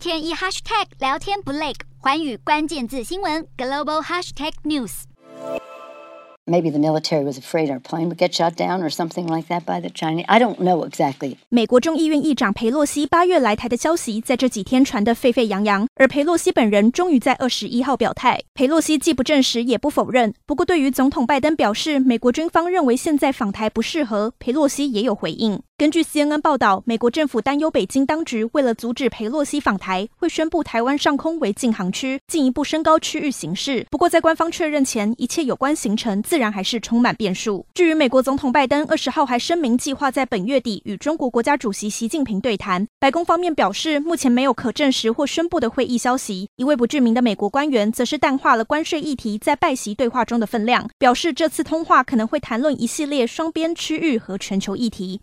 天一 hashtag 聊天不累，环宇关键字新闻 global hashtag news。Maybe the military was afraid our plane would get shot down or something like that by the Chinese. I don't know exactly. 美国众议院议长佩洛西八月来台的消息，在这几天传得沸沸扬扬。而佩洛西本人终于在二十一号表态。佩洛西既不证实，也不否认。不过，对于总统拜登表示美国军方认为现在访台不适合，佩洛西也有回应。根据 CNN 报道，美国政府担忧北京当局为了阻止裴洛西访台，会宣布台湾上空为禁航区，进一步升高区域形势。不过，在官方确认前，一切有关行程自然还是充满变数。至于美国总统拜登二十号还声明计划在本月底与中国国家主席习近平对谈，白宫方面表示目前没有可证实或宣布的会议消息。一位不具名的美国官员则是淡化了关税议题在拜习对话中的分量，表示这次通话可能会谈论一系列双边、区域和全球议题。